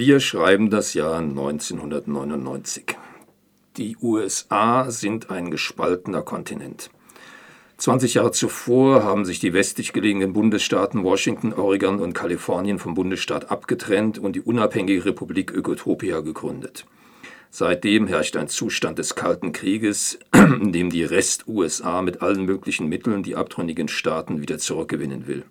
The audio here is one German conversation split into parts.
Wir schreiben das Jahr 1999. Die USA sind ein gespaltener Kontinent. 20 Jahre zuvor haben sich die westlich gelegenen Bundesstaaten Washington, Oregon und Kalifornien vom Bundesstaat abgetrennt und die unabhängige Republik Ökotopia gegründet. Seitdem herrscht ein Zustand des Kalten Krieges, in dem die Rest-USA mit allen möglichen Mitteln die abtrünnigen Staaten wieder zurückgewinnen will.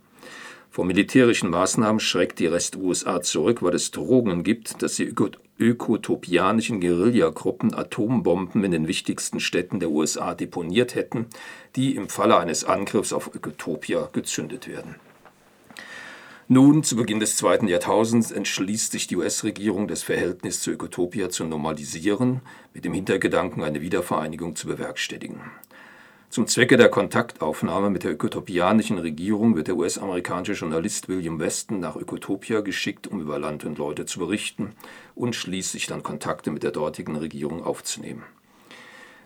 Vor militärischen Maßnahmen schreckt die Rest-USA zurück, weil es Drohungen gibt, dass die ökotopianischen Guerillagruppen Atombomben in den wichtigsten Städten der USA deponiert hätten, die im Falle eines Angriffs auf Ökotopia gezündet werden. Nun, zu Beginn des zweiten Jahrtausends, entschließt sich die US-Regierung, das Verhältnis zu Ökotopia zu normalisieren, mit dem Hintergedanken, eine Wiedervereinigung zu bewerkstelligen. Zum Zwecke der Kontaktaufnahme mit der ökotopianischen Regierung wird der US-amerikanische Journalist William Weston nach Ökotopia geschickt, um über Land und Leute zu berichten und schließlich dann Kontakte mit der dortigen Regierung aufzunehmen.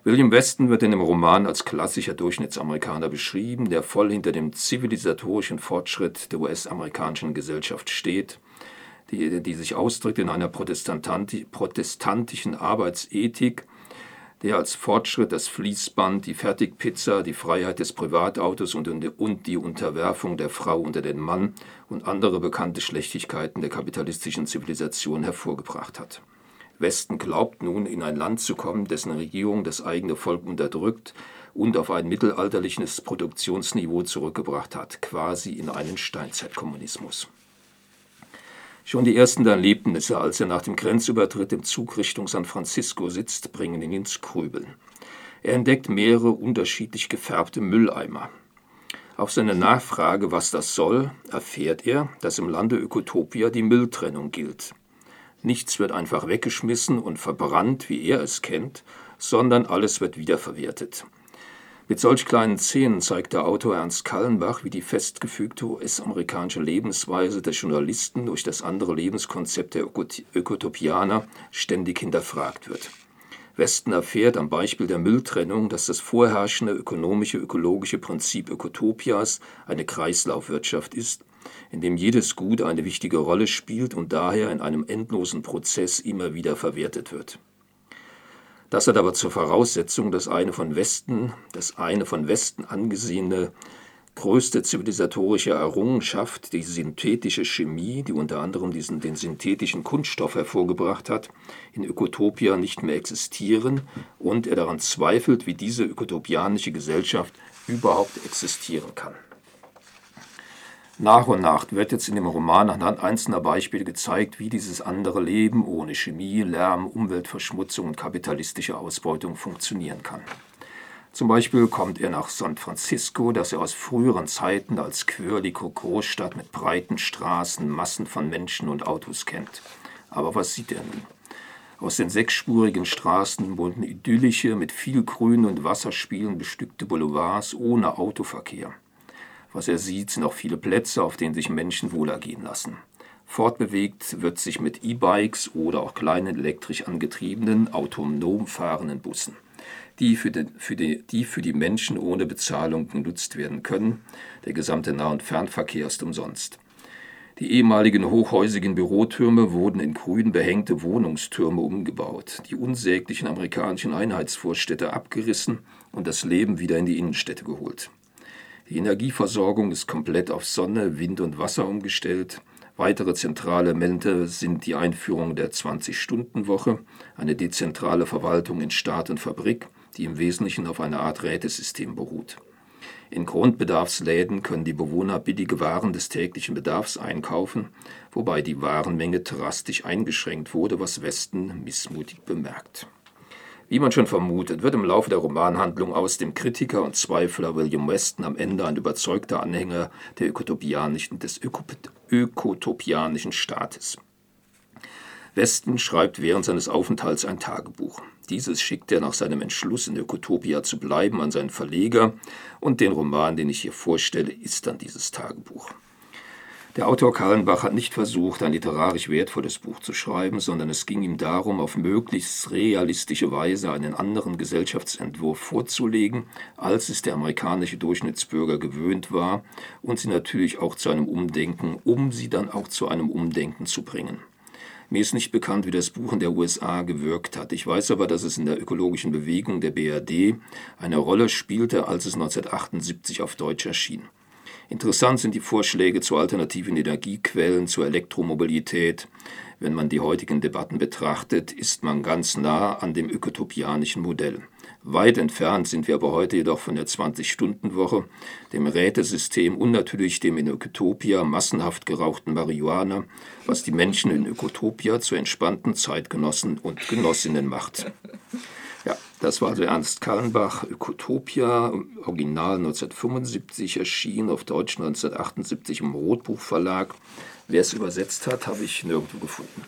William Weston wird in dem Roman als klassischer Durchschnittsamerikaner beschrieben, der voll hinter dem zivilisatorischen Fortschritt der US-amerikanischen Gesellschaft steht, die, die sich ausdrückt in einer protestantischen Arbeitsethik, der als Fortschritt das Fließband, die Fertigpizza, die Freiheit des Privatautos und, die Unterwerfung der Frau unter den Mann und andere bekannte Schlechtigkeiten der kapitalistischen Zivilisation hervorgebracht hat. Westen glaubt nun, in ein Land zu kommen, dessen Regierung das eigene Volk unterdrückt und auf ein mittelalterliches Produktionsniveau zurückgebracht hat, quasi in einen Steinzeitkommunismus. Schon die ersten Erlebnisse, als er nach dem Grenzübertritt im Zug Richtung San Francisco sitzt, bringen ihn ins Grübeln. Er entdeckt mehrere unterschiedlich gefärbte Mülleimer. Auf seine Nachfrage, was das soll, erfährt er, dass im Lande Ökotopia die Mülltrennung gilt. Nichts wird einfach weggeschmissen und verbrannt, wie er es kennt, sondern alles wird wiederverwertet. Mit solch kleinen Szenen zeigt der Autor Ernst Kallenbach, wie die festgefügte US-amerikanische Lebensweise der Journalisten durch das andere Lebenskonzept der Ökotopianer ständig hinterfragt wird. Westen erfährt am Beispiel der Mülltrennung, dass das vorherrschende ökonomische, ökologische Prinzip Ökotopias eine Kreislaufwirtschaft ist, in dem jedes Gut eine wichtige Rolle spielt und daher in einem endlosen Prozess immer wieder verwertet wird. Das hat aber zur Voraussetzung, dass eine von Westen, das eine von Westen angesehene größte zivilisatorische Errungenschaft, die synthetische Chemie, die unter anderem diesen, den synthetischen Kunststoff hervorgebracht hat, in Ökotopia nicht mehr existieren und er daran zweifelt, wie diese ökotopianische Gesellschaft überhaupt existieren kann. Nach und nach wird jetzt in dem Roman anhand einzelner Beispiele gezeigt, wie dieses andere Leben ohne Chemie, Lärm, Umweltverschmutzung und kapitalistische Ausbeutung funktionieren kann. Zum Beispiel kommt er nach San Francisco, das er aus früheren Zeiten als quirlige Großstadt mit breiten Straßen, Massen von Menschen und Autos kennt. Aber was sieht er nun? Aus den sechsspurigen Straßen wurden idyllische, mit viel Grün und Wasserspielen bestückte Boulevards ohne Autoverkehr. Was er sieht, sind auch viele Plätze, auf denen sich Menschen wohlergehen lassen. Fortbewegt wird sich mit E-Bikes oder auch kleinen elektrisch angetriebenen, autonom fahrenden Bussen, die für, den, für die, die für die Menschen ohne Bezahlung genutzt werden können. Der gesamte Nah- und Fernverkehr ist umsonst. Die ehemaligen hochhäusigen Bürotürme wurden in grün behängte Wohnungstürme umgebaut, die unsäglichen amerikanischen Einheitsvorstädte abgerissen und das Leben wieder in die Innenstädte geholt. Die Energieversorgung ist komplett auf Sonne, Wind und Wasser umgestellt. Weitere zentrale Elemente sind die Einführung der 20-Stunden-Woche, eine dezentrale Verwaltung in Staat und Fabrik, die im Wesentlichen auf einer Art Rätesystem beruht. In Grundbedarfsläden können die Bewohner billige Waren des täglichen Bedarfs einkaufen, wobei die Warenmenge drastisch eingeschränkt wurde, was Westen missmutig bemerkt. Wie man schon vermutet, wird im Laufe der Romanhandlung aus dem Kritiker und Zweifler William Weston am Ende ein überzeugter Anhänger der ökotopianischen, des ökotopianischen Staates. Weston schreibt während seines Aufenthalts ein Tagebuch. Dieses schickt er nach seinem Entschluss, in Ökotopia zu bleiben, an seinen Verleger und den Roman, den ich hier vorstelle, ist dann dieses Tagebuch. Der Autor Kallenbach hat nicht versucht, ein literarisch wertvolles Buch zu schreiben, sondern es ging ihm darum, auf möglichst realistische Weise einen anderen Gesellschaftsentwurf vorzulegen, als es der amerikanische Durchschnittsbürger gewöhnt war, und sie natürlich auch zu einem Umdenken, um sie dann auch zu einem Umdenken zu bringen. Mir ist nicht bekannt, wie das Buch in der USA gewirkt hat. Ich weiß aber, dass es in der ökologischen Bewegung der BRD eine Rolle spielte, als es 1978 auf Deutsch erschien. Interessant sind die Vorschläge zu alternativen Energiequellen, zur Elektromobilität. Wenn man die heutigen Debatten betrachtet, ist man ganz nah an dem ökotopianischen Modell. Weit entfernt sind wir aber heute jedoch von der 20-Stunden-Woche, dem Rätesystem und natürlich dem in Ökotopia massenhaft gerauchten Marihuana, was die Menschen in Ökotopia zu entspannten Zeitgenossen und Genossinnen macht. Das war also Ernst Kallenbach, Ökotopia, Original 1975 erschienen, auf Deutsch 1978 im Rotbuch Verlag. Wer es übersetzt hat, habe ich nirgendwo gefunden.